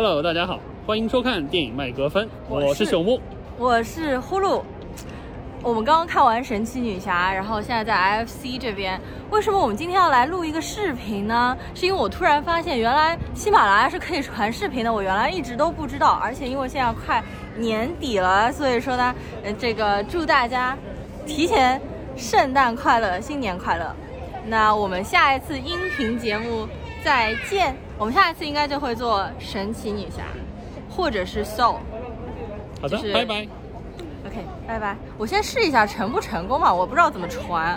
Hello，大家好，欢迎收看电影麦格芬，我是朽木。我是呼噜。我们刚刚看完《神奇女侠》，然后现在在 IFC 这边。为什么我们今天要来录一个视频呢？是因为我突然发现，原来喜马拉雅是可以传视频的，我原来一直都不知道。而且因为现在快年底了，所以说呢，呃，这个祝大家提前圣诞快乐，新年快乐。那我们下一次音频节目再见。我们下一次应该就会做神奇女侠，或者是 Soul。好的就，是拜拜。OK，拜拜。我先试一下成不成功吧，我不知道怎么传。